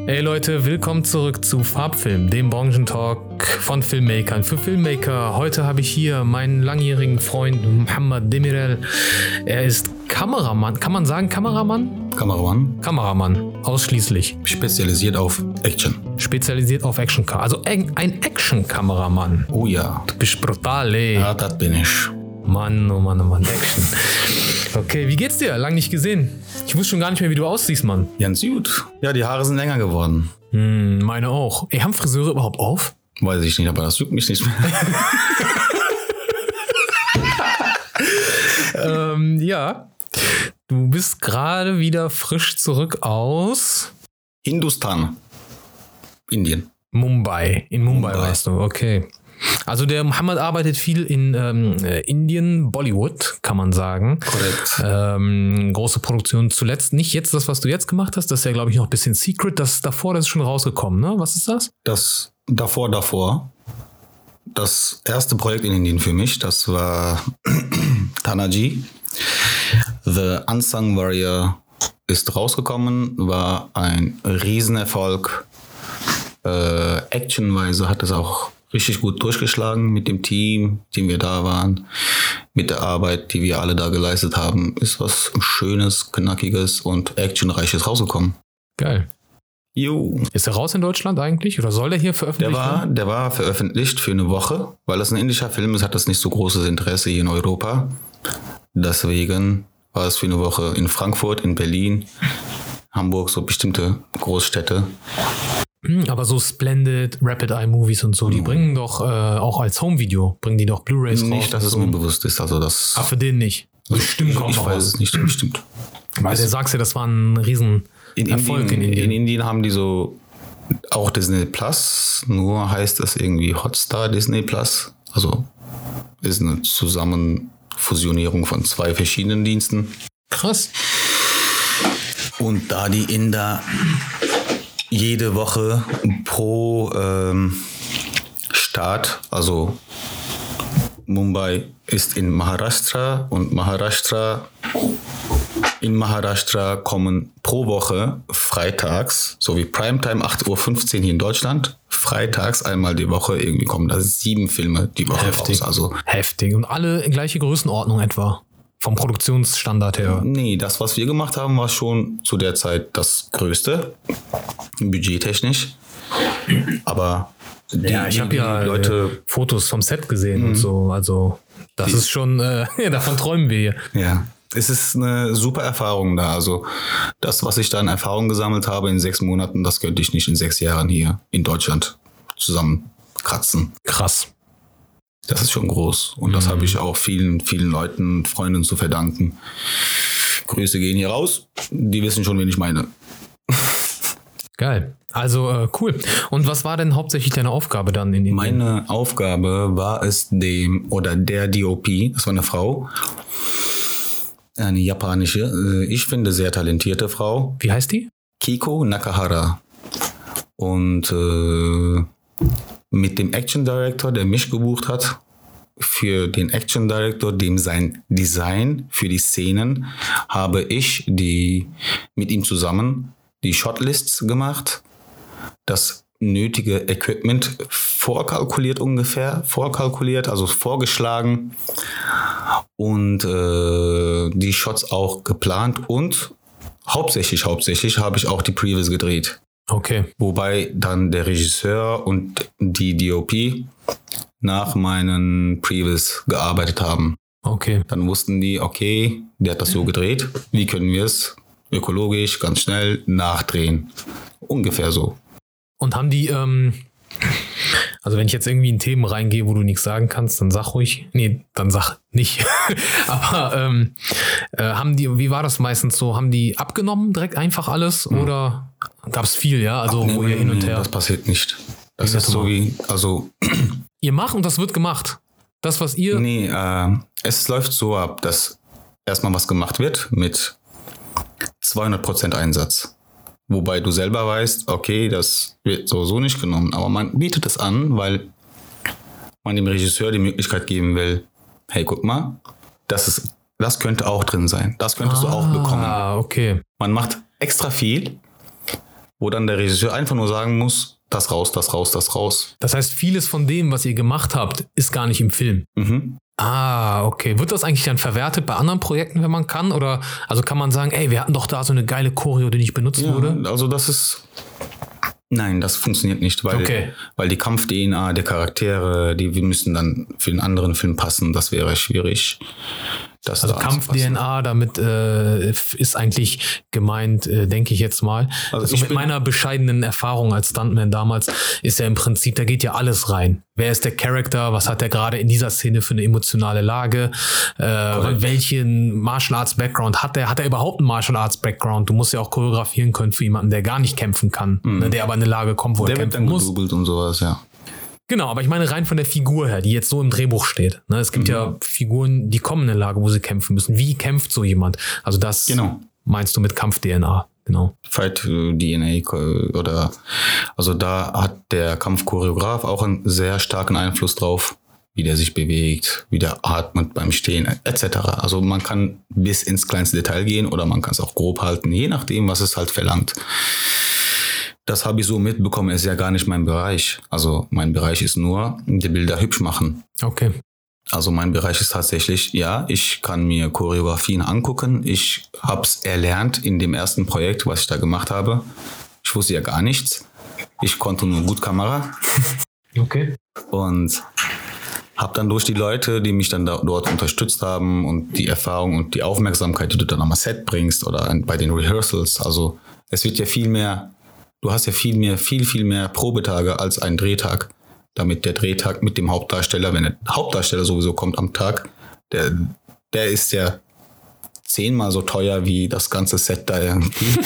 Hey Leute, willkommen zurück zu Farbfilm, dem Branchentalk von Filmmakern für Filmmaker. Heute habe ich hier meinen langjährigen Freund Muhammad Demirel. Er ist Kameramann. Kann man sagen Kameramann? Kameramann, Kameramann, ausschließlich. spezialisiert auf Action. Spezialisiert auf Action. Also ein ein Action-Kameramann. Oh ja, Du bist brutal, ey. ja, das bin ich. Mann, oh Mann, oh Mann, Action. Okay, wie geht's dir? Lang nicht gesehen. Ich wusste schon gar nicht mehr, wie du aussiehst, Mann. Ganz gut. Ja, die Haare sind länger geworden. Hm, meine auch. Ey, haben Friseure überhaupt auf? Weiß ich nicht, aber das juckt mich nicht mehr. ähm, ja. Du bist gerade wieder frisch zurück aus Hindustan. Indien. Mumbai. In Mumbai, Mumbai. warst du, okay. Also der Mohammed arbeitet viel in ähm, äh, Indien, Bollywood, kann man sagen. Korrekt. Ähm, große Produktion zuletzt. Nicht jetzt das, was du jetzt gemacht hast. Das ist ja, glaube ich, noch ein bisschen Secret. Das davor, das ist schon rausgekommen, ne? Was ist das? Das davor, davor. Das erste Projekt in Indien für mich, das war Tanaji. The Unsung Warrior ist rausgekommen, war ein Riesenerfolg. Äh, actionweise hat es auch richtig gut durchgeschlagen mit dem Team, dem wir da waren, mit der Arbeit, die wir alle da geleistet haben. Ist was Schönes, Knackiges und Actionreiches rausgekommen. Geil. Jo. Ist er raus in Deutschland eigentlich? Oder soll der hier veröffentlicht Der war, werden? der war veröffentlicht für eine Woche, weil das ein indischer Film ist, hat das nicht so großes Interesse hier in Europa. Deswegen war es für eine Woche in Frankfurt, in Berlin, Hamburg, so bestimmte Großstädte. Hm, Aber so Splendid, Rapid Eye Movies und so, die bringen doch äh, auch als Home-Video, bringen die doch Blu-Rays raus. Nicht, dass es so. mir bewusst ist. Also das. Ah, für den nicht. Bestimmt kommt ich weiß was. es nicht, bestimmt. Weil der sagst ja, das war ein riesen In Erfolg Indien, in Indien. in Indien haben die so auch Disney Plus, nur heißt das irgendwie Hotstar Disney Plus. Also ist eine Zusammenfusionierung von zwei verschiedenen Diensten. Krass. Und da die Inder jede Woche pro ähm, Staat, also Mumbai ist in Maharashtra und Maharashtra in Maharashtra kommen pro Woche freitags, so wie Primetime 8.15 Uhr hier in Deutschland, freitags einmal die Woche irgendwie kommen da sieben Filme die Woche Heftig. raus. Also Heftig. Und alle in gleiche Größenordnung etwa. Vom Produktionsstandard her. Nee, das, was wir gemacht haben, war schon zu der Zeit das Größte, budgettechnisch. Aber die, Ja, ich die- habe ja die Leute Mhm. Fotos vom Set gesehen und so. Also, das ist schon, äh, davon träumen wir hier. ja, es ist eine super Erfahrung da. Also das, was ich da in Erfahrung gesammelt habe in sechs Monaten, das könnte ich nicht in sechs Jahren hier in Deutschland zusammenkratzen. Krass. Das ist schon groß. Und das habe ich auch vielen, vielen Leuten, Freunden zu verdanken. Grüße gehen hier raus. Die wissen schon, wen ich meine. Geil. Also, äh, cool. Und was war denn hauptsächlich deine Aufgabe dann in Indien? Meine Aufgabe war es, dem oder der DOP, das war eine Frau, eine japanische, äh, ich finde sehr talentierte Frau, Wie heißt die? Kiko Nakahara. Und äh, mit dem Action Director, der mich gebucht hat, für den Action Director, dem sein Design für die Szenen, habe ich die mit ihm zusammen die Shotlists gemacht, das nötige Equipment vorkalkuliert ungefähr, vorkalkuliert, also vorgeschlagen und äh, die Shots auch geplant und hauptsächlich, hauptsächlich habe ich auch die Previews gedreht. Okay. Wobei dann der Regisseur und die DOP nach meinen Previews gearbeitet haben. Okay. Dann wussten die, okay, der hat das so gedreht, wie können wir es ökologisch ganz schnell nachdrehen. Ungefähr so. Und haben die, ähm, also wenn ich jetzt irgendwie in Themen reingehe, wo du nichts sagen kannst, dann sag ruhig. Nee, dann sag nicht. Aber ähm, äh, haben die, wie war das meistens so? Haben die abgenommen direkt einfach alles oder gab es viel, ja? Also wo ihr hin und her. Das passiert nicht. Das Wie ist so wie, also, Ihr macht und das wird gemacht. Das, was ihr. nee, äh, es läuft so ab, dass erstmal was gemacht wird mit 200% Einsatz. Wobei du selber weißt, okay, das wird sowieso nicht genommen, aber man bietet es an, weil man dem Regisseur die Möglichkeit geben will, hey, guck mal, das, ist, das könnte auch drin sein, das könntest du auch bekommen. Ah, okay. Man macht extra viel, wo dann der Regisseur einfach nur sagen muss, das raus, das raus, das raus. Das heißt, vieles von dem, was ihr gemacht habt, ist gar nicht im Film. Mhm. Ah, okay. Wird das eigentlich dann verwertet bei anderen Projekten, wenn man kann? Oder also kann man sagen, ey, wir hatten doch da so eine geile Choreo, die nicht benutzt Ja, wurde? also das ist. Nein, das funktioniert nicht, weil, Okay. weil die Kampf-DNA der Charaktere, die müssen dann für den anderen Film passen. Das wäre schwierig. Das Also. Kampf-DNA, damit äh, ist eigentlich gemeint, äh, denke ich jetzt mal. Also ich mit meiner bescheidenen Erfahrung als Stuntman damals ist ja im Prinzip, da geht ja alles rein. Wer ist der Charakter? Was hat er gerade in dieser Szene für eine emotionale Lage? Äh, welchen Martial Arts Background hat er? Hat er überhaupt einen Martial Arts Background? Du musst ja auch choreografieren können für jemanden, der gar nicht kämpfen kann, ne, der aber in eine Lage kommt, wo Mhm. Der er wird kämpfen dann muss. gedoubelt und sowas, ja. Genau, aber ich meine rein von der Figur her, die jetzt so im Drehbuch steht. Ne? Es gibt Mhm. ja Figuren, die kommen in eine Lage, wo sie kämpfen müssen. Wie kämpft so jemand? Also das Genau. meinst du mit Kampf-DNA. Genau. Fight äh, DNA ko- oder also da hat der Kampfchoreograf auch einen sehr starken Einfluss drauf, wie der sich bewegt, wie der atmet beim Stehen etc. Also man kann bis ins kleinste Detail gehen oder man kann es auch grob halten, je nachdem, was es halt verlangt. Das habe ich so mitbekommen, ist ja gar nicht mein Bereich. Also mein Bereich ist nur die Bilder hübsch machen. Okay. Also mein Bereich ist tatsächlich, ja, ich kann mir Choreografien angucken. Ich habe es erlernt in dem ersten Projekt, was ich da gemacht habe. Ich wusste ja gar nichts. Ich konnte nur gut Kamera Okay. und habe dann durch die Leute, die mich dann da, dort unterstützt haben und die Erfahrung und die Aufmerksamkeit, die du dann am Set bringst oder bei den Rehearsals, also es wird ja viel mehr, du hast ja viel mehr, viel, viel mehr Probetage als ein Drehtag. Damit der Drehtag mit dem Hauptdarsteller, wenn der Hauptdarsteller sowieso kommt am Tag, der, der ist ja zehnmal so teuer wie das ganze Set da irgendwie.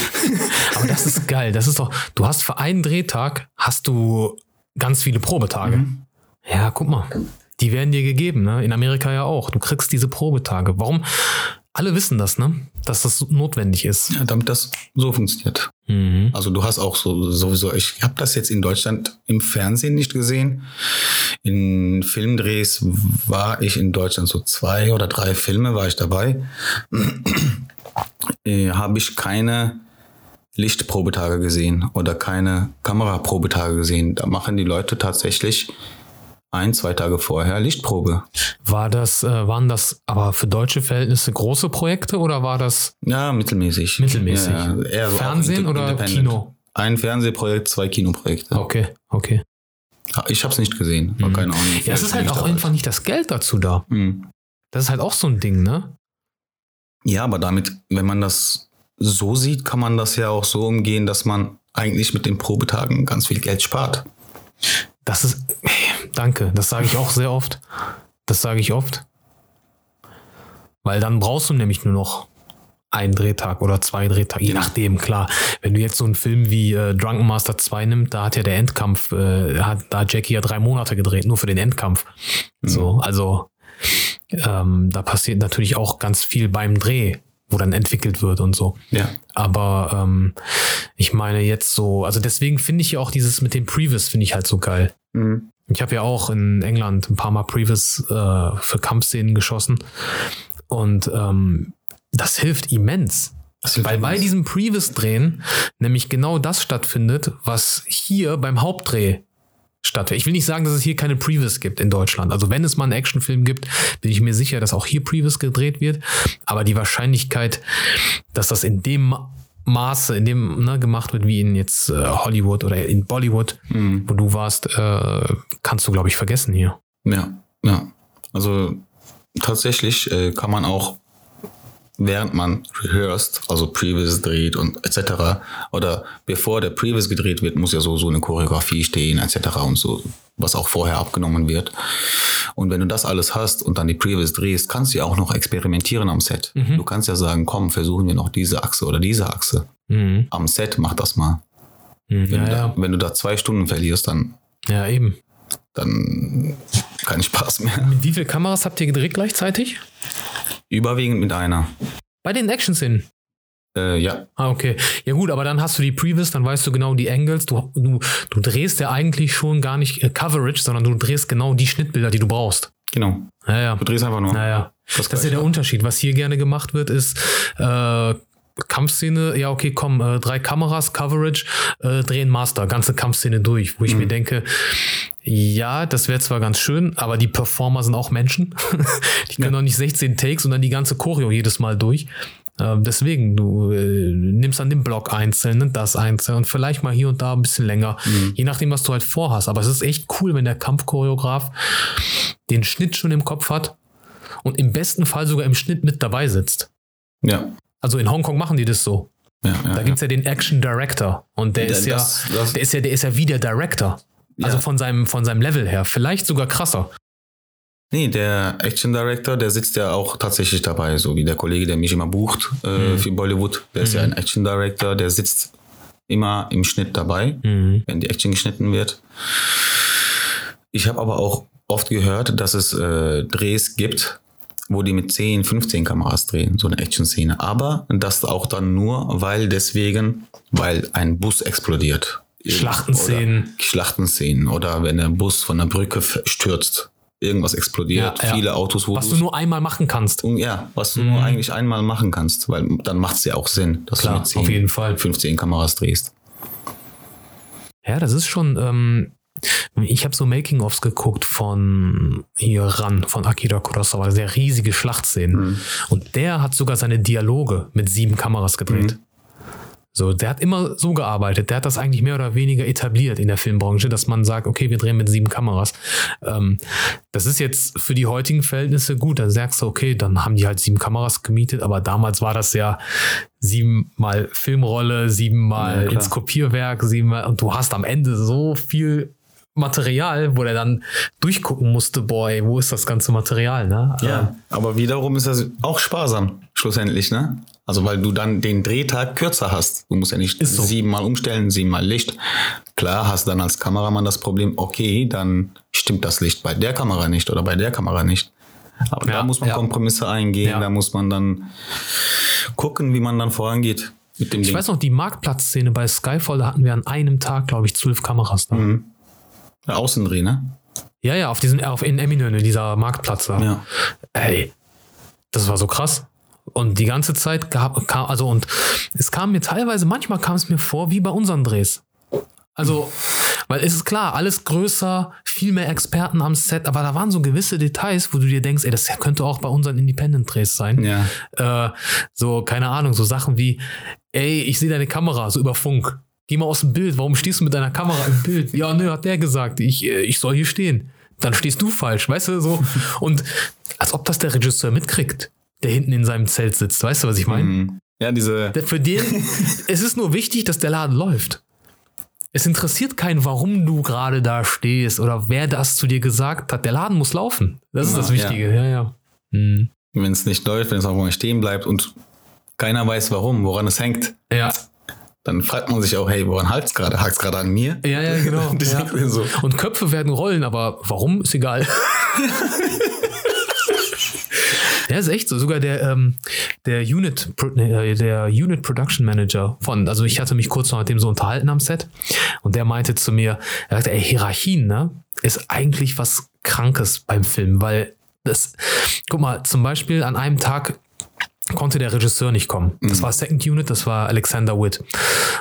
Aber das ist geil. Das ist doch, du hast für einen Drehtag hast du ganz viele Probetage. Mhm. Ja, guck mal. Die werden dir gegeben, ne? In Amerika ja auch. Du kriegst diese Probetage. Warum? Alle wissen das, ne? Dass das notwendig ist. ja, damit das so funktioniert. Mhm. Also du hast auch so sowieso, ich habe das jetzt in Deutschland im Fernsehen nicht gesehen. In Filmdrehs war ich in Deutschland so zwei oder drei Filme war ich dabei. äh, habe ich keine Lichtprobetage gesehen oder keine Kameraprobetage gesehen. Da machen die Leute tatsächlich ein, zwei Tage vorher Lichtprobe. War das, äh, waren das aber für deutsche Verhältnisse große Projekte oder war das Ja, mittelmäßig. Mittelmäßig. Ja, ja, so Fernsehen oder. Kino? Ein Fernsehprojekt, zwei Kinoprojekte. Okay, okay. Ich habe es nicht gesehen. War keine Ahnung. Ja, es ist halt auch einfach nicht das Geld dazu da. Mhm. Das ist halt auch so ein Ding, ne? Ja, aber damit, wenn man das so sieht, kann man das ja auch so umgehen, dass man eigentlich mit den Probetagen ganz viel Geld spart. Das ist, danke, das sage ich auch sehr oft. Das sage ich oft. Weil dann brauchst du nämlich nur noch einen Drehtag oder zwei Drehtage, je nachdem, klar. Wenn du jetzt so einen Film wie äh, Drunken Master 2 nimmst, da hat ja der Endkampf, äh, hat, da hat Jackie ja drei Monate gedreht, nur für den Endkampf. So, also ähm, da passiert natürlich auch ganz viel beim Dreh, wo dann entwickelt wird und so. Ja. Aber ähm, ich meine jetzt so, also deswegen finde ich ja auch dieses mit dem Previs finde ich halt so geil. Mhm. Ich habe ja auch in England ein paar Mal Previs äh, für Kampfszenen geschossen und ähm, das hilft immens. Das Weil bei diesem Previs-Drehen nämlich genau das stattfindet, was hier beim Hauptdreh stattfindet. Ich will nicht sagen, dass es hier keine Previs gibt in Deutschland. Also wenn es mal einen Actionfilm gibt, bin ich mir sicher, dass auch hier Previs gedreht wird. Aber die Wahrscheinlichkeit, dass das in dem Maße, in dem ne, gemacht wird, wie in jetzt äh, Hollywood oder in Bollywood, Mhm. wo du warst, äh, kannst du, glaube ich, vergessen hier. Ja, ja. Also tatsächlich äh, kann man auch, während man rehearsed, also Previous dreht und etc. oder bevor der Previous gedreht wird, muss ja so, so eine Choreografie stehen etc. und so, was auch vorher abgenommen wird. Und wenn du das alles hast und dann die Previous drehst, kannst du ja auch noch experimentieren am Set. Du kannst ja sagen, komm, versuchen wir noch diese Achse oder diese Achse. Mhm. Am Set mach das mal. Mhm. Wenn, Ja, du, da, wenn du da zwei Stunden verlierst, dann, ja, eben. dann kein Spaß mehr. Mit wie viel Kameras habt ihr gedreht gleichzeitig? Überwiegend mit einer. Bei den Action-Szenen. Äh, ja, Ah, okay. Ja gut, aber dann hast du die Previs, dann weißt du genau die Angles. Du, du, du drehst ja eigentlich schon gar nicht äh, Coverage, sondern du drehst genau die Schnittbilder, die du brauchst. genau. Ja, ja. Du drehst einfach nur. Naja. Das Das ist ja der. Unterschied. Was hier gerne gemacht wird, ist äh, Kampfszene, ja, okay, komm, äh, drei Kameras, Coverage, äh, drehen Master, ganze Kampfszene durch, wo ich mir denke, ja, das wäre zwar ganz schön, aber die Performer sind auch Menschen. die können doch nicht 16 Takes und dann die ganze Choreo jedes Mal durch. Ähm, deswegen, du äh, nimmst an dem Block einzeln und das einzeln und vielleicht mal hier und da ein bisschen länger, je nachdem, was du halt vorhast. Aber es ist echt cool, wenn der Kampfchoreograf den Schnitt schon im Kopf hat und im besten Fall sogar im Schnitt mit dabei sitzt. Ja. Also in Hongkong machen die das so. Ja, ja, Da gibt's ja den Action Director und der ist ja, das- der ist ja, der ist ja wie der Director. Also Ja. von seinem, von seinem Level her. Vielleicht sogar krasser. Nee, der Action Director, der sitzt ja auch tatsächlich dabei, so wie der Kollege, der mich immer bucht äh, für Bollywood. Der ist ja ein Action Director, der sitzt immer im Schnitt dabei, wenn die Action geschnitten wird. Ich habe aber auch oft gehört, dass es äh, Drehs gibt, wo die mit 10, 15 Kameras drehen, so eine Action-Szene. Aber das auch dann nur, weil deswegen, weil ein Bus explodiert. Schlachtenszenen. Schlachtenszenen oder wenn der Bus von der Brücke stürzt. Irgendwas explodiert. Ja, ja. Viele Autos, wo Was du nur einmal machen kannst. und ja, was du nur eigentlich einmal machen kannst, weil dann macht es ja auch Sinn, dass Klar, du mit 10, auf jeden Fall. 15 Kameras drehst. Ja, das ist schon. Ähm, ich habe so Making-ofs geguckt von hier ran, von Akira Kurosawa, sehr riesige Schlachtszenen. Und der hat sogar seine Dialoge mit sieben Kameras gedreht. So, der hat immer so gearbeitet. Der hat das eigentlich mehr oder weniger etabliert in der Filmbranche, dass man sagt, okay, wir drehen mit sieben Kameras. Ähm, das ist jetzt für die heutigen Verhältnisse gut. Dann sagst du, okay, dann haben die halt sieben Kameras gemietet, aber damals war das ja siebenmal Filmrolle, siebenmal Ja, ins Kopierwerk, siebenmal, und du hast am Ende so viel Material, wo der dann durchgucken musste, boy, wo ist das ganze Material, ne? Ja, aber wiederum ist das auch sparsam, schlussendlich, ne? Also, weil du dann den Drehtag kürzer hast. Du musst ja nicht so. siebenmal umstellen, siebenmal Licht. Klar hast dann als Kameramann das Problem, okay, dann stimmt das Licht bei der Kamera nicht oder bei der Kamera nicht. Aber Ja, da muss man ja. Kompromisse eingehen, Ja. da muss man dann gucken, wie man dann vorangeht Ich Ding. weiß noch, die Marktplatzszene bei Skyfall, da hatten wir an einem Tag, glaube ich, zwölf Kameras da. Der Außendreh, ne? Ja, ja, auf diesem, auf in Eminönne, dieser Marktplatz da. Ja. Ey, das war so krass. Und die ganze Zeit gab, kam, also und es kam mir teilweise, manchmal kam es mir vor, wie bei unseren Drehs. Also, weil es ist klar, alles größer, viel mehr Experten am Set, aber da waren so gewisse Details, wo du dir denkst, ey, das könnte auch bei unseren Independent-Drehs sein. Ja. Äh, so, keine Ahnung, so Sachen wie, ey, ich sehe deine Kamera, so über Funk. Geh mal aus dem Bild, warum stehst du mit deiner Kamera im Bild? Ja, nö, hat der gesagt, ich, äh, ich soll hier stehen. Dann stehst du falsch, weißt du, so. Und als ob das der Regisseur mitkriegt, der hinten in seinem Zelt sitzt, weißt du, was ich meine? Ja, diese. Für den, es ist nur wichtig, dass der Laden läuft. Es interessiert keinen, warum du gerade da stehst oder wer das zu dir gesagt hat. Der Laden muss laufen. Das ist Ja, das Wichtige, ja, ja. Mhm. wenn es nicht läuft, wenn es auch mal stehen bleibt und keiner weiß warum, woran es hängt, Ja, dann fragt man sich auch, hey, woran hakt es gerade? Hakt es gerade an mir? ja, ja, genau. Ja. so. Und Köpfe werden rollen, aber warum ist egal. Ja, ist echt so. Sogar der, ähm, der Unit, äh, der Unit Production Manager von, also ich hatte mich kurz noch mit dem so unterhalten am Set und der meinte zu mir, er sagte, ey, Hierarchien, ne, ist eigentlich was Krankes beim Film, weil das, guck mal, zum Beispiel an einem Tag konnte der Regisseur nicht kommen. Das war Second Unit, das war Alexander Witt.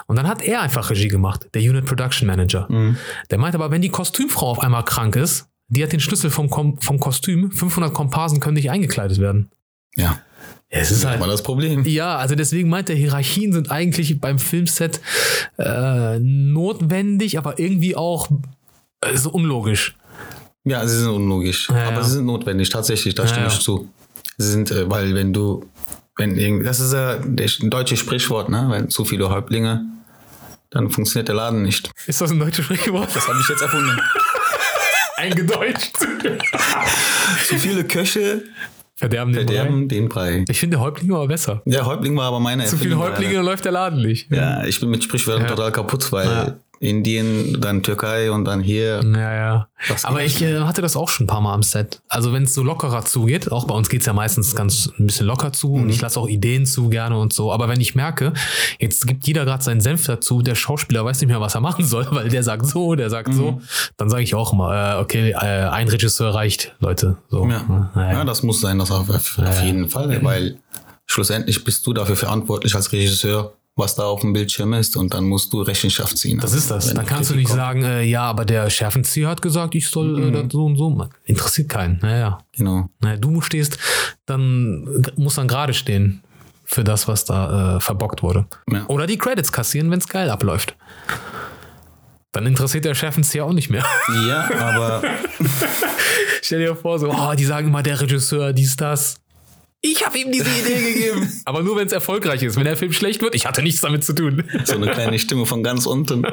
Und dann hat er einfach Regie gemacht, der Unit Production Manager. Der meinte aber, wenn die Kostümfrau auf einmal krank ist, die hat den Schlüssel vom, Kom vom Kostüm, 500 Komparsen können nicht eingekleidet werden. Ja, es ist halt, war das Problem. ja, also deswegen meint er, Hierarchien sind eigentlich beim Filmset äh, notwendig, aber irgendwie auch äh, so unlogisch. Ja, sie sind unlogisch, Ja, aber ja. sie sind notwendig, tatsächlich, da Ja, stimme ich zu. Sie sind, äh, weil wenn du, wenn irgend, das ist ja das deutsche Sprichwort, ne? Wenn zu viele Häuptlinge, dann funktioniert der Laden nicht. Ist das ein deutsches Sprichwort? Das habe ich jetzt erfunden. Eingedeutscht. zu viele Köche Verderben den Brei. verderben den Brei. Ich finde der Häuptling aber besser. Der Häuptling war aber meine Zu viele Häuptlinge, läuft der Laden nicht. Ja, ich bin mit Sprichwörtern Ja. total kaputt, weil Ja. Indien, dann Türkei und dann hier. Ja, ja. Aber geht ich äh, hatte das auch schon ein paar Mal am Set. Also wenn es so lockerer zugeht, auch bei uns geht's ja meistens ganz ein bisschen locker zu und ich lasse auch Ideen zu gerne und so. Aber wenn ich merke, jetzt gibt jeder gerade seinen Senf dazu, der Schauspieler weiß nicht mehr, was er machen soll, weil der sagt so, der sagt so, dann sage ich auch immer, äh, okay, äh, ein Regisseur reicht, Leute. So. Ja. Naja. ja, das muss sein, das auf, auf jeden Fall, weil schlussendlich bist du dafür verantwortlich als Regisseur, was da auf dem Bildschirm ist und dann musst du Rechenschaft ziehen. Das ist das. Wenn Dann kannst du nicht kommt. sagen, äh, ja, aber der Schärfenzieher hat gesagt, ich soll äh, das so und so machen. Interessiert keinen. Naja. Genau. naja. Du stehst, dann musst dann gerade stehen für das, was da äh, verbockt wurde. Ja. Oder die Credits kassieren, wenn es geil abläuft. Dann interessiert der Schärfenzieher auch nicht mehr. Ja, aber Stell dir vor, so, oh, die sagen immer, der Regisseur, dies, das. Ich habe ihm diese Idee gegeben. Aber nur, wenn es erfolgreich ist. Wenn der Film schlecht wird, ich hatte nichts damit zu tun. so eine kleine Stimme von ganz unten.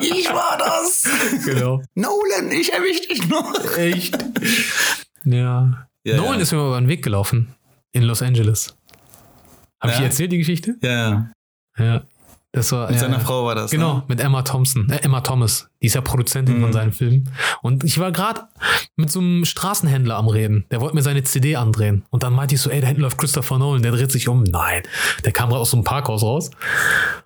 Ich war das. Genau. Nolan, ich erwisch dich noch. Echt? Ja. Ja, Nolan ja. ist mir mal über den Weg gelaufen. In Los Angeles. Habe ich Ja? dir erzählt, die Geschichte? Ja, ja. Das war, Mit ja, seiner. Frau war das. Genau, Ne? mit Emma Thompson, äh, Emma Thomas. Die ist ja Produzentin Mhm. von seinen Filmen. Und ich war gerade mit so einem Straßenhändler am Reden. Der wollte mir seine CD andrehen. Und dann meinte ich so, ey, da hinten läuft Christopher Nolan. Der dreht sich um. Nein. Der kam gerade aus so einem Parkhaus raus.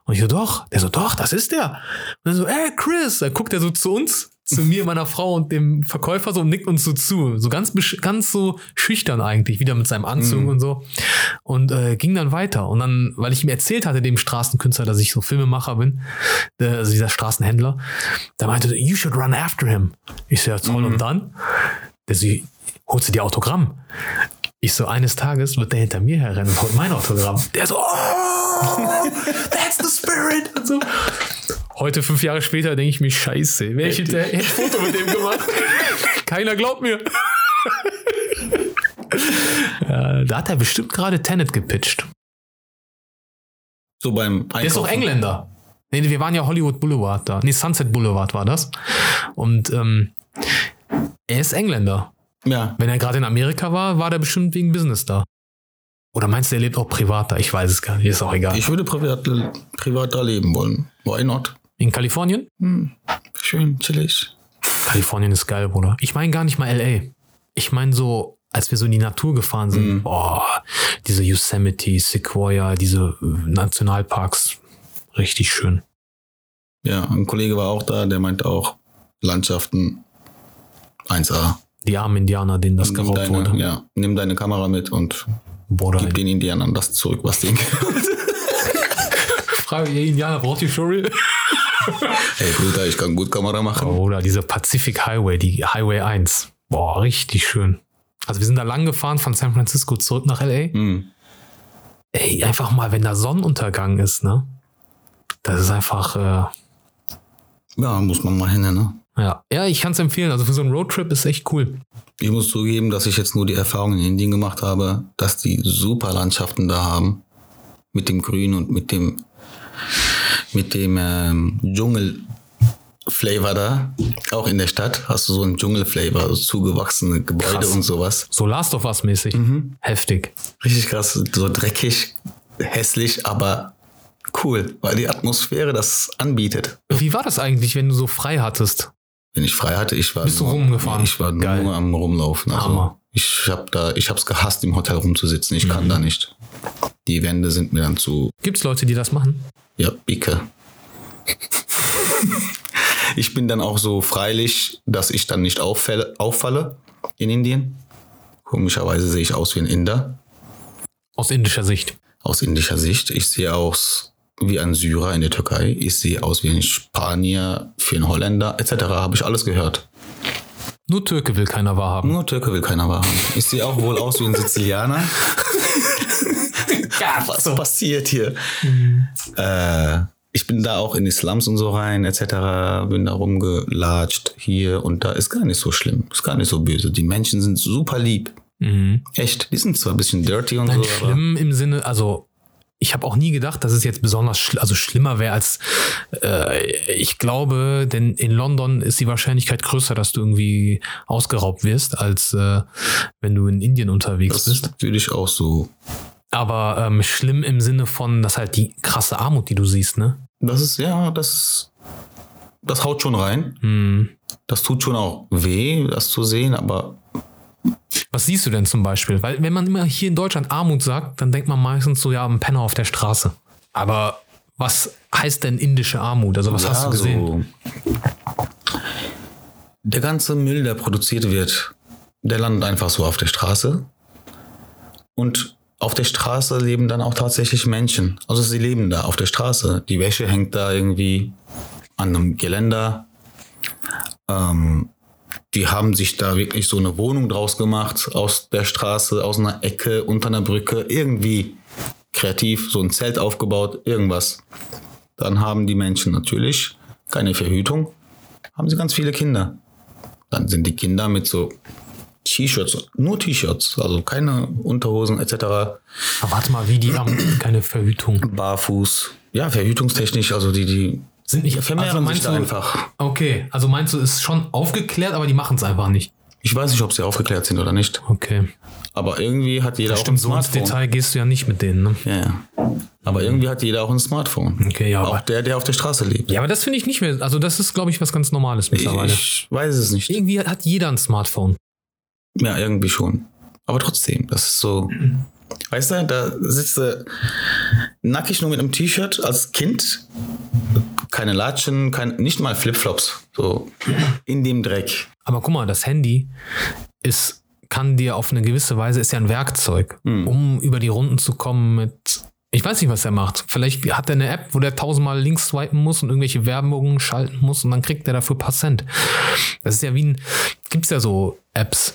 Und ich so, doch. Der so, doch, das ist der. Und er so, ey, Chris. Dann guckt er so zu uns, zu mir, meiner Frau und dem Verkäufer so und nickt uns so zu. So ganz, ganz so schüchtern eigentlich, wieder mit seinem Anzug Mhm. und so. Und äh, ging dann weiter. Und dann, weil ich ihm erzählt hatte, dem Straßenkünstler, dass ich so Filmemacher bin, der, also dieser Straßenhändler, der meinte, you should run after him. Ich so, ja, toll, und dann? Der so, holst du dir Autogramm? Ich so, eines Tages wird der hinter mir herrennen und holt mein Autogramm. Der so, oh, that's the spirit. Und so. Heute, fünf Jahre später, denke ich mir, scheiße, ich hinterher hätte ein Foto mit dem gemacht. Keiner glaubt mir. ja, da hat er bestimmt gerade Tenet gepitcht. So beim Einkaufen. Der ist doch Engländer. Nee, wir waren ja Hollywood Boulevard da. Nee, Sunset Boulevard war das. Und ähm, er ist Engländer. Ja. Wenn er gerade in Amerika war, war der bestimmt wegen Business da. Oder meinst du, er lebt auch privat da? Ich weiß es gar nicht. Ist auch egal. Ich würde privat, privat da leben wollen. Why not? In Kalifornien? Hm. Schön, chillig. Kalifornien ist geil, Bruder. Ich meine gar nicht mal LA. Ich meine so, als wir so in die Natur gefahren sind, Mhm. boah, diese Yosemite, Sequoia, diese äh, Nationalparks, richtig schön. Ja, ein Kollege war auch da, der meinte auch, Landschaften 1A. Die armen Indianer, denen das nimm, geraubt wurde. deine, ja, nimm deine Kamera mit und Bruder, gib den Indianern das zurück, was denen gehört. Frage, ihr Indianer, braucht ihr Showreel? Hey Bruder, ich kann gut Kamera machen. Oder diese Pacific Highway, die Highway 1. Boah, richtig schön. Also wir sind da lang gefahren von San Francisco zurück nach LA. Hm. Ey, einfach mal, wenn da Sonnenuntergang ist, ne? Das ist einfach, äh, Ja, muss man mal hin, ne? ja. Ja, ich kann es empfehlen. Also für so einen Roadtrip ist echt cool. Ich muss zugeben, dass ich jetzt nur die Erfahrung in Indien gemacht habe, dass die super Landschaften da haben. Mit dem Grün und mit dem, mit dem ähm, Dschungel-Flavor da. Auch in der Stadt hast du so einen Dschungel-Flavor, also zugewachsene Gebäude Krass. und sowas. So Last of Us mäßig. Heftig. Richtig krass, so dreckig, hässlich, aber cool, weil die Atmosphäre das anbietet. Wie war das eigentlich, wenn du so frei hattest? Wenn ich frei hatte, ich war Bist du nur, rumgefahren? Ich war Geil. nur am rumlaufen. Also Hammer. Ich habe da, ich habe es gehasst, im Hotel rumzusitzen. Ich Mhm. kann da nicht. Die Wände sind mir dann zu, Gibt's Leute, die das machen? ja, bicke. ich bin dann auch so freilich, dass ich dann nicht auffälle, auffalle in Indien. Komischerweise sehe ich aus wie ein Inder. Aus indischer Sicht. aus indischer Sicht. Ich sehe aus wie ein Syrer in der Türkei. Ich sehe aus wie ein Spanier für einen Holländer etc. Habe ich alles gehört. Nur Türke will keiner wahrhaben. Nur Türke will keiner wahrhaben. Ich sehe auch wohl aus wie ein Sizilianer. Ja, Was passiert hier? Äh, ich bin da auch in die Slums und so rein etc. Bin da rumgelatscht hier und da ist gar nicht so schlimm. Ist gar nicht so böse. Die Menschen sind super lieb. Mhm. Echt. Die sind zwar ein bisschen dirty und Nein, so, aber schlimm im Sinne, also ich habe auch nie gedacht, dass es jetzt besonders schl also schlimmer wäre als äh, ich glaube, denn in London ist die Wahrscheinlichkeit größer, dass du irgendwie ausgeraubt wirst, als äh, wenn du in Indien unterwegs das bist. würde ich auch so Aber ähm, schlimm im Sinne von, dass halt die krasse Armut, die du siehst, ne? Das ist, ja, das, das haut schon rein. Hm. Das tut schon auch weh, das zu sehen, aber Was siehst du denn zum Beispiel? Weil wenn man immer hier in Deutschland Armut sagt, dann denkt man meistens so, ja, ein Penner auf der Straße. Aber was heißt denn indische Armut? Also was ja, hast du gesehen? So, der ganze Müll, der produziert wird, der landet einfach so auf der Straße. Und auf der Straße leben dann auch tatsächlich Menschen. Also sie leben da auf der Straße. Die Wäsche hängt da irgendwie an einem Geländer. Ähm, die haben sich da wirklich so eine Wohnung draus gemacht, aus der Straße, aus einer Ecke, unter einer Brücke, irgendwie kreativ, so ein Zelt aufgebaut, irgendwas. Dann haben die Menschen natürlich keine Verhütung, haben sie ganz viele Kinder. Dann sind die Kinder mit so T-Shirts, nur T-Shirts, also keine Unterhosen etc. Aber warte mal, wie die haben keine Verhütung. Barfuß. Ja, verhütungstechnisch, also die, die Sind nicht vermehren also meinst du, einfach. Okay, also meinst du, es ist schon aufgeklärt, aber die machen es einfach nicht. Ich weiß nicht, ob sie aufgeklärt sind oder nicht. Okay. Aber irgendwie hat jeder auch ein Stimmt, so ins Smartphone. Detail gehst du ja nicht mit denen, ne? Ja, ja. Aber irgendwie hat jeder auch ein Smartphone. Okay, ja, Auch der, der auf der Straße lebt. ja, aber das finde ich nicht mehr. Also, das ist, glaube ich, was ganz Normales mittlerweile. Ich weiß es nicht. Irgendwie hat jeder ein Smartphone. Ja, irgendwie schon. Aber trotzdem, das ist so. Weißt du, da sitzt du nackig nur mit einem T-Shirt als Kind. Keine Latschen, kein, nicht mal Flipflops. So in dem Dreck. Aber guck mal, das Handy ist, kann dir auf eine gewisse Weise, ist ja ein Werkzeug, um über die Runden zu kommen mit. Ich weiß nicht, was er macht. Vielleicht hat er eine App, wo der tausendmal links swipen muss und irgendwelche Werbungen schalten muss und dann kriegt er dafür Prozent. Das ist ja wie ein, gibt's ja so Apps.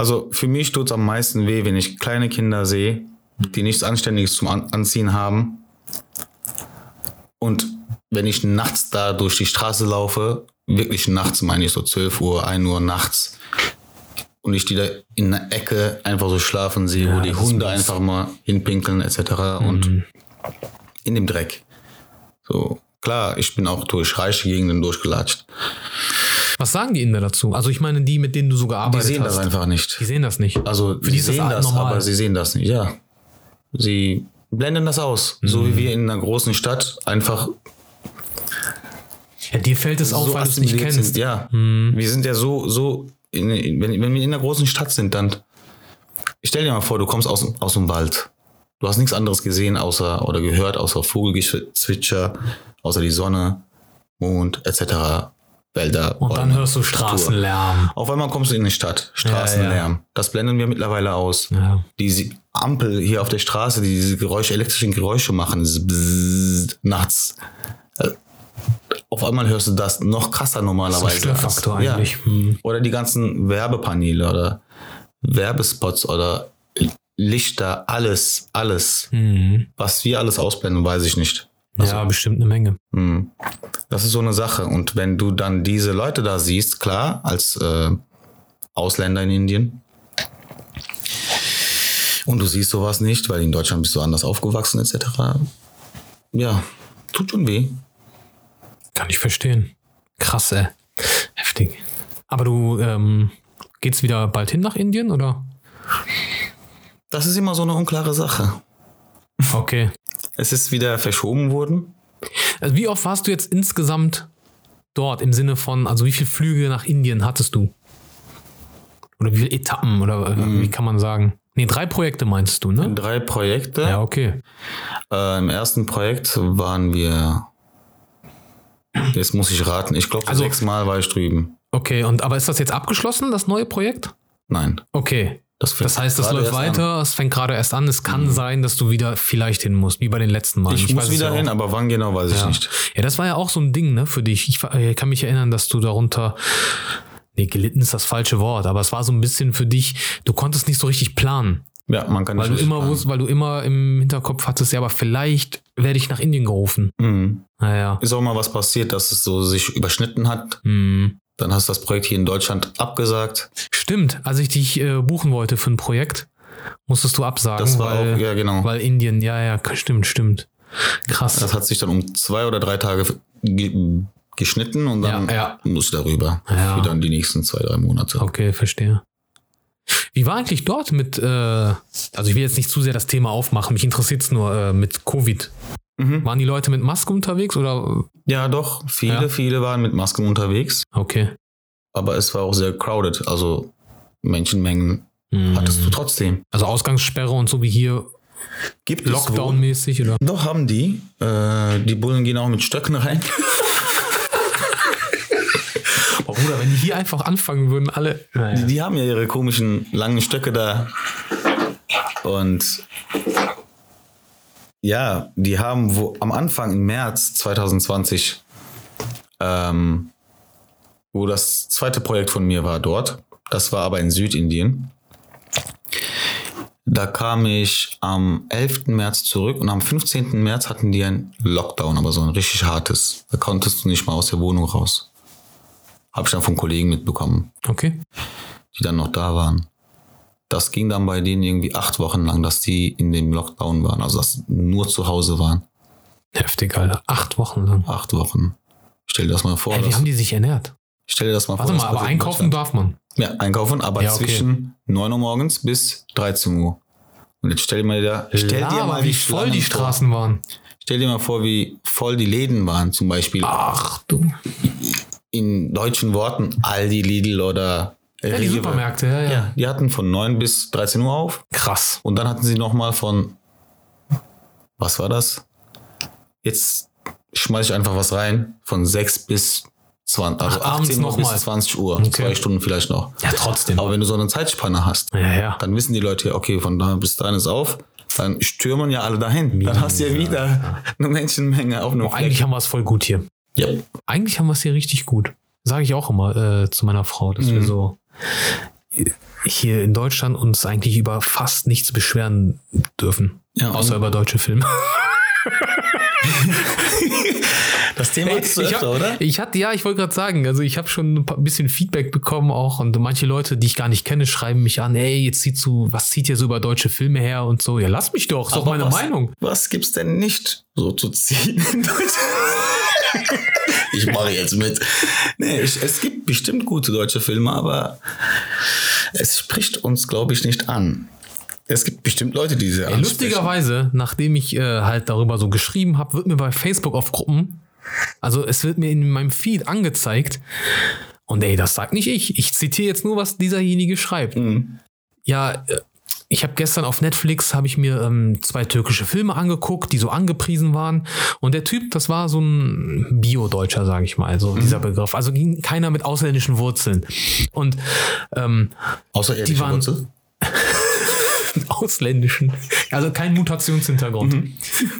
Also für mich tut es am meisten weh, wenn ich kleine Kinder sehe, die nichts Anständiges zum An Anziehen haben. Und wenn ich nachts da durch die Straße laufe, wirklich nachts meine ich so 12 Uhr, 1 Uhr nachts, und ich die da in einer Ecke einfach so schlafen sehe, Ja, wo die Hunde einfach mal hinpinkeln etc. und in dem Dreck. So, klar, ich bin auch durch reiche Gegenden durchgelatscht. Was sagen die Inder dazu? Also ich meine, die, mit denen du so Die gearbeitet sehen hast. das einfach nicht. Die sehen das nicht. Also Für die das sehen das, normal. aber sie sehen das nicht. Ja, sie blenden das aus, so Mhm. wie wir in einer großen Stadt einfach Ja, dir fällt es auf, so weil du es nicht kennst. sind. Ja, Mhm. wir sind ja so so, in, wenn, wenn wir in einer großen Stadt sind, dann stell dir mal vor, du kommst aus aus dem Wald. Du hast nichts anderes gesehen außer oder gehört außer Vogelgezwitscher, außer die Sonne, Mond etc. Wälder. Und dann hörst du. Straßenlärm. Auf einmal kommst du in die Stadt, Straßenlärm. Das blenden wir mittlerweile aus. Ja. Diese Ampel hier auf der Straße, die diese Geräusche, elektrischen Geräusche machen, Bzzzt, nachts. Äh, Auf einmal hörst du das noch krasser normalerweise. Das ist ein eigentlich. Hm. Oder die ganzen Werbepaneele oder Werbespots oder Lichter, alles, alles. Mhm. Was wir alles ausblenden, weiß ich nicht. Ja, bestimmt eine Menge. Hm. Das ist so eine Sache. Und wenn du dann diese Leute da siehst, klar, als äh, Ausländer in Indien, und du siehst sowas nicht, weil in Deutschland bist du anders aufgewachsen, etc. Ja, tut schon weh. Kann ich verstehen. Krass, ey. Heftig. Aber du ähm, geht's wieder bald hin nach Indien oder? Das ist immer so eine unklare Sache. Okay. Es ist wieder verschoben worden. Also wie oft warst du jetzt insgesamt dort im Sinne von, also wie viele Flüge nach Indien hattest du? Oder wie viele Etappen oder Mhm. wie kann man sagen? Nee, drei Projekte meinst du, ne? Drei Projekte. Ja, okay. Äh, Im ersten Projekt waren wir, jetzt muss ich raten, ich glaube Also- sechsmal war ich drüben. Okay, und aber ist das jetzt abgeschlossen, das neue Projekt? Nein. Okay. Das, Das heißt, es gerade läuft erst an. Mhm. weiter, es fängt gerade erst an. Es kann sein, dass du wieder vielleicht hin musst, wie bei den letzten Malen. Ich, muss weiß es wieder ja hin, aber wann genau, weiß ich Ja. nicht. Ja, das war ja auch so ein Ding, ne, für dich. Ich war- äh, kann mich erinnern, dass du darunter. Nee, gelitten ist das falsche Wort, aber es war so ein bisschen für dich, du konntest nicht so richtig planen. Ja, man kann Weil du nicht immer planen. wusst, weil du immer im Hinterkopf hattest, ja, aber vielleicht werde ich nach Indien gerufen. Mhm. Naja. Ist auch mal was passiert, dass es so sich überschnitten hat. Hm. Dann hast du das Projekt hier in Deutschland abgesagt. Stimmt, als ich dich äh, buchen wollte für ein Projekt, musstest du absagen, Das war weil, auch, ja genau. weil Indien, ja, ja, stimmt, stimmt. Krass. Das hat sich dann um zwei oder drei Tage ge geschnitten und dann Ja, ja. muss ich darüber. Ja. Für dann die nächsten zwei, drei Monate. Okay, verstehe. Wie war eigentlich dort mit, äh, also ich will jetzt nicht zu sehr das Thema aufmachen, mich interessiert es nur äh, mit Covid. Mhm. Waren die Leute mit Maske unterwegs oder? Ja, doch. Viele, Ja. viele waren mit Masken unterwegs. Okay. Aber es war auch sehr crowded. Also Menschenmengen Hm. hattest du trotzdem. Also Ausgangssperre und so wie hier Gibt. Lockdown-mäßig oder? Doch, haben die. Äh, die Bullen gehen auch mit Stöcken rein. Boah, Bruder, wenn die hier einfach anfangen würden, alle. Die, die haben ja ihre komischen langen Stöcke da. Und Ja, die haben wo, am Anfang im März 2020, ähm, wo das zweite Projekt von mir war dort, das war aber in Südindien. Da kam ich am 11. März zurück und am 15. März hatten die ein Lockdown, aber so ein richtig hartes. Da konntest du nicht mal aus der Wohnung raus. Habe ich dann von Kollegen mitbekommen, Okay. die dann noch da waren. Das ging dann bei denen irgendwie acht Wochen lang, dass die in dem Lockdown waren, also dass nur zu Hause waren. Heftig, Alter. Acht Wochen lang. Acht Wochen. Stell dir das mal vor. Ey, wie haben die sich ernährt? stell dir das mal Warte vor. mal, das aber einkaufen darf man. Ja, einkaufen, aber Ja, okay. zwischen 9 Uhr morgens bis 13 Uhr. Und jetzt stell dir mal, da, stell dir Lava, mal wie voll die Schlangen vor. Straßen waren. Stell dir mal vor, wie voll die Läden waren. Zum Beispiel Ach du. in deutschen Worten Aldi, Lidl oder Ja, die Rewe. Supermärkte, ja, ja. Ja, die hatten von 9 bis 13 Uhr auf. Krass. Und dann hatten sie nochmal von, was war das? Jetzt schmeiß ich einfach was rein, von 6 bis 20, also Ach, abends 18 Uhr bis mal. 20 Uhr, Okay. zwei Stunden vielleicht noch. Ja, trotzdem. Aber wenn du so eine Zeitspanne hast, Ja, ja. dann wissen die Leute, okay, von da bis dahin ist auf, dann stürmen ja alle dahin. Dann hast du ja wieder eine Menschenmenge auf einem Boah, eigentlich haben wir es voll gut hier. Ja. Eigentlich haben wir es hier richtig gut. Sage ich auch immer äh, zu meiner Frau, dass Mhm. wir so hier in Deutschland uns eigentlich über fast nichts beschweren dürfen. Ja, Außer über deutsche Filme. Das Thema hattest du ich öfter, hab, oder? Ich hatte, ja, ich wollte gerade sagen, also ich habe schon ein paar- bisschen Feedback bekommen auch und manche Leute, die ich gar nicht kenne, schreiben mich an, ey, jetzt ziehst du, was zieht ihr so über deutsche Filme her und so. Ja, lass mich doch, ist doch meine was, Meinung. Was gibt's denn nicht so zu ziehen in Deutschland? ich mache jetzt mit. Nee, ich, es gibt bestimmt gute deutsche Filme, aber es spricht uns, glaube ich, nicht an. Es gibt bestimmt Leute, die sie Ey, ansprechen. lustigerweise, nachdem ich äh, halt darüber so geschrieben habe, wird mir bei Facebook auf Gruppen, also es wird mir in meinem Feed angezeigt. Und ey, das sagt nicht ich. Ich zitiere jetzt nur, was dieserjenige schreibt. Mhm. Ja, äh, ich habe gestern auf Netflix habe ich mir ähm, zwei türkische Filme angeguckt, die so angepriesen waren. Und der Typ, das war so ein Bio-Deutscher, sage ich mal, so dieser Begriff. Also ging keiner mit ausländischen Wurzeln. Und ähm, Außerirdische Die waren- Wurzel. ausländischen, also kein Mutationshintergrund.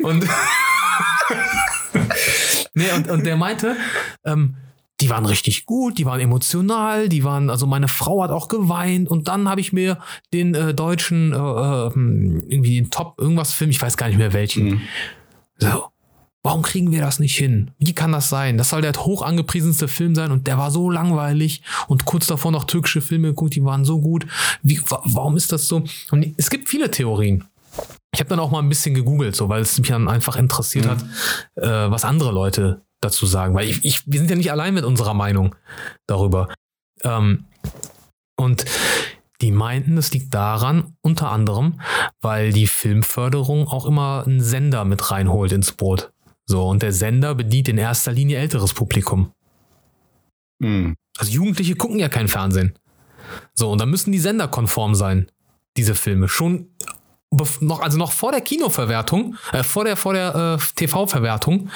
Und, nee, und, und der meinte, ähm, die waren richtig gut, die waren emotional, die waren, also meine Frau hat auch geweint und dann habe ich mir den äh, deutschen, äh, äh, irgendwie den Top, irgendwas Film, ich weiß gar nicht mehr welchen. Mhm. So, warum kriegen wir das nicht hin? Wie kann das sein? Das soll der hoch angepriesenste Film sein und der war so langweilig und kurz davor noch türkische Filme geguckt, die waren so gut. Wie, wa warum ist das so? Und es gibt viele Theorien. Ich habe dann auch mal ein bisschen gegoogelt, so, weil es mich dann einfach interessiert hat, äh, was andere Leute dazu sagen. Weil ich, ich, wir sind ja nicht allein mit unserer Meinung darüber. Ähm, und die meinten, das liegt daran, unter anderem, weil die Filmförderung auch immer einen Sender mit reinholt ins Boot. So, und der Sender bedient in erster Linie älteres Publikum. Mhm. Also Jugendliche gucken ja kein Fernsehen. So, und dann müssen die Sender konform sein, diese Filme. Schon noch, also noch vor der Kinoverwertung, äh, vor der, vor der äh, TV-Verwertung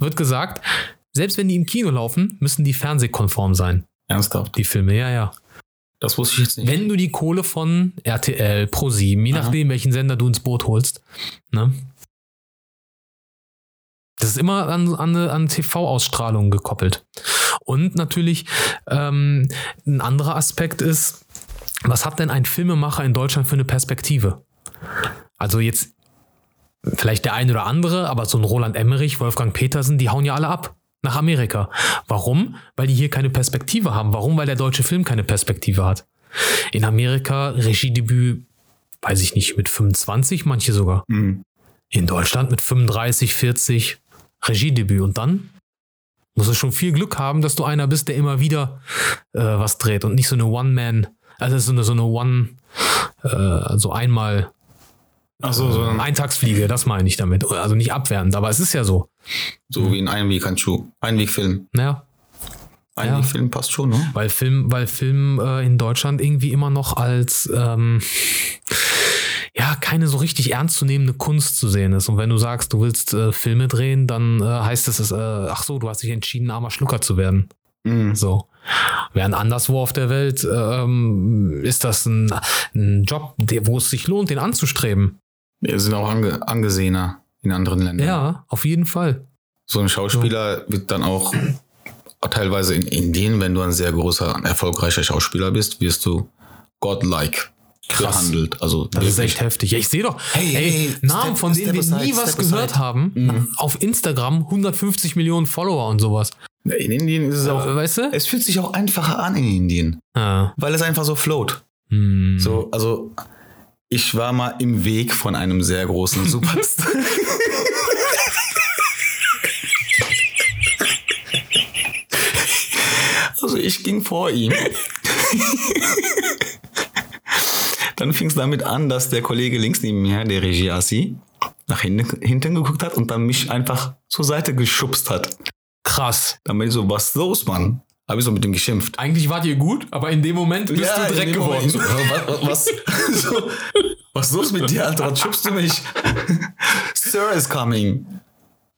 wird gesagt, selbst wenn die im Kino laufen, müssen die fernsehkonform sein. Ernsthaft. Die Filme, ja, ja. Das wusste ich jetzt nicht. Wenn du die Kohle von RTL, Pro7, je Aha. nachdem, welchen Sender du ins Boot holst, ne? Das ist immer an, an, an TV-Ausstrahlung gekoppelt. Und natürlich ähm, ein anderer Aspekt ist, was hat denn ein Filmemacher in Deutschland für eine Perspektive? Also jetzt vielleicht der eine oder andere, aber so ein Roland Emmerich, Wolfgang Petersen, die hauen ja alle ab nach Amerika. Warum? Weil die hier keine Perspektive haben. Warum? Weil der deutsche Film keine Perspektive hat. In Amerika Regiedebüt, weiß ich nicht, mit 25, manche sogar. Mhm. In Deutschland mit 35, 40 Regiedebüt. Und dann musst du schon viel Glück haben, dass du einer bist, der immer wieder äh, was dreht und nicht so eine One-Man, also so eine, so eine One, äh, so einmal Achso, so, ein- Eintagsfliege, das meine ich damit. Also nicht abwertend, aber es ist ja so. so wie ein Einweghandschuh. Einwegfilm. Naja, Einwegfilm passt schon, ne? weil Film, weil Film äh, in Deutschland irgendwie immer noch als ähm, ja keine so richtig ernstzunehmende Kunst zu sehen ist. Und wenn du sagst, du willst äh, Filme drehen, dann äh, heißt es, äh, ach so, du hast dich entschieden, armer Schlucker zu werden. Mhm. So. Während anderswo auf der Welt ähm, ist das ein, ein Job, der, wo es sich lohnt, den anzustreben. Wir sind auch ange angesehener in anderen Ländern. Ja, auf jeden Fall. So ein Schauspieler wird dann auch teilweise in Indien, wenn du ein sehr großer, erfolgreicher Schauspieler bist, wirst du godlike behandelt. Also Das ist echt heftig. Ja, ich sehe doch, Hey, ey, hey, Namen, step- von denen wir nie was gehört aside. haben, Mhm. auf Instagram 150 Millionen Follower und sowas. in Indien ist es auch, Äh, weißt du? es fühlt sich auch einfacher an in Indien, Ah, weil es einfach so float. hm. So, also ich war mal im Weg von einem sehr großen Superstar. also ich ging vor ihm. Dann fing es damit an, dass der Kollege links neben mir, der Regiasi, nach hinten, hinten geguckt hat und dann mich einfach zur Seite geschubst hat. Krass. Dann bin ich so, was ist los, Mann? Habe ich so mit ihm geschimpft. Eigentlich wart ihr gut, aber in dem Moment bist Ja, du dem geworden. So, was, was, so, was ist los mit dir, Alter? Was schubst du mich? Sir is coming.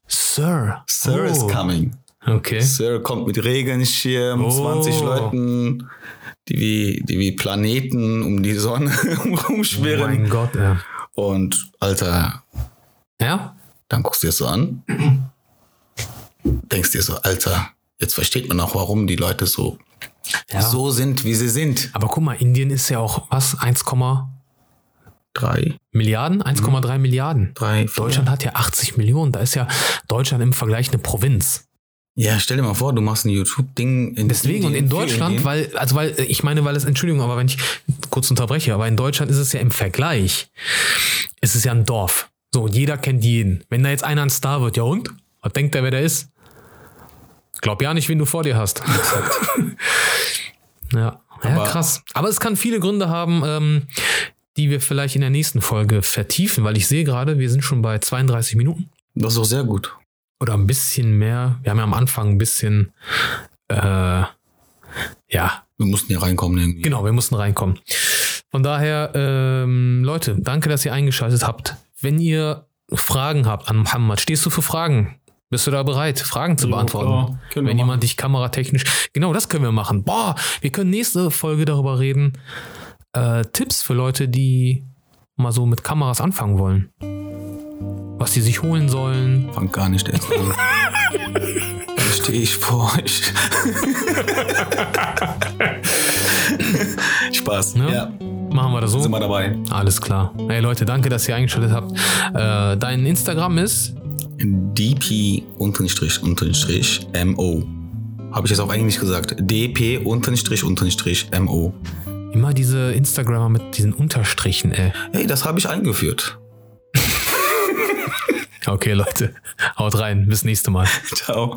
Sir. Sir oh. is coming. Okay. Sir kommt mit Regenschirm, Oh. 20 Leuten, die wie, die wie Planeten um die Sonne Oh rumschwirren. mein Gott, ja. Und Alter, Ja? dann guckst du dir so an, denkst dir so, Alter, jetzt versteht man auch, warum die Leute so, Ja. so sind, wie sie sind. Aber guck mal, Indien ist ja auch, was, 1, Drei, Milliarden? 1,3 Milliarden. drei, vier. Deutschland hat ja 80 Millionen. Da ist ja Deutschland im Vergleich eine Provinz. Ja, stell dir mal vor, du machst ein YouTube-Ding in Deswegen und in Deutschland, Indien. weil, also weil, ich meine, weil es, Entschuldigung, aber wenn ich kurz unterbreche, aber in Deutschland ist es ja im Vergleich, ist es ja ein Dorf. So, jeder kennt jeden. Wenn da jetzt einer ein Star wird, ja und? Was denkt der, wer der ist? Glaub ja nicht, wen du vor dir hast. ja. ja, Aber- krass. Aber es kann viele Gründe haben, ähm, die wir vielleicht in der nächsten Folge vertiefen, weil ich sehe gerade, wir sind schon bei 32 Minuten Das ist doch sehr gut. oder ein bisschen mehr. Wir haben ja am Anfang ein bisschen, äh, ja, Wir mussten hier reinkommen irgendwie. genau, wir mussten reinkommen. Von daher, ähm, Leute, danke, dass ihr eingeschaltet habt. Wenn ihr Fragen habt an Mohammed, stehst du für Fragen? Bist du da bereit, Fragen zu Ja, beantworten? wir Wenn jemand dich kameratechnisch, genau das können wir machen. Boah, wir können nächste Folge darüber reden. Äh, Tipps für Leute, die mal so mit Kameras anfangen wollen. Was die sich holen sollen, Fang gar nicht erst an. Da stehe ich vor euch. Spaß. Ja. Ja. machen wir das so. Sind wir dabei. Alles klar. Hey Leute, danke, dass ihr eingeschaltet habt. Äh, dein Instagram ist DP-MO. Habe ich jetzt auf Englisch gesagt. DP-MO. immer diese Instagrammer mit diesen Unterstrichen, ey. Hey, das habe ich eingeführt. Okay, Leute, haut rein. Bis nächste Mal. Ciao.